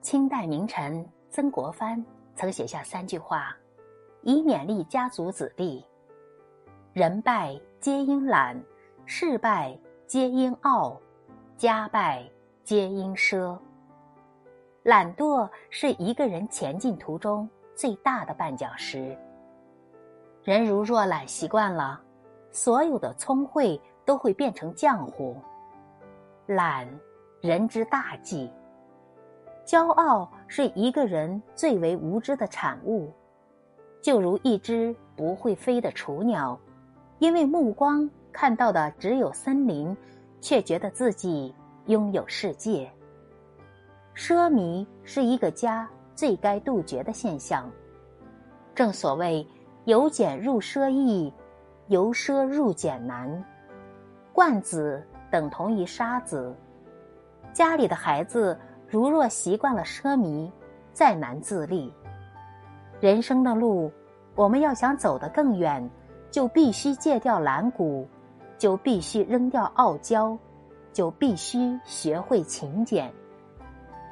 清代名臣曾国藩曾写下三句话，以勉励家族子弟：“人败皆因懒，事败皆因傲，家败皆因奢。”懒惰是一个人前进途中最大的绊脚石。人如若懒习惯了，所有的聪慧都会变成浆糊。懒，人之大忌。骄傲是一个人最为无知的产物，就如一只不会飞的雏鸟，因为目光看到的只有森林，却觉得自己拥有世界。奢靡是一个家最该杜绝的现象。正所谓“由俭入奢易，由奢入俭难”，惯子等同于杀子。家里的孩子。如若习惯了奢靡，再难自立。人生的路，我们要想走得更远，就必须戒掉懒骨，就必须扔掉傲娇，就必须学会勤俭。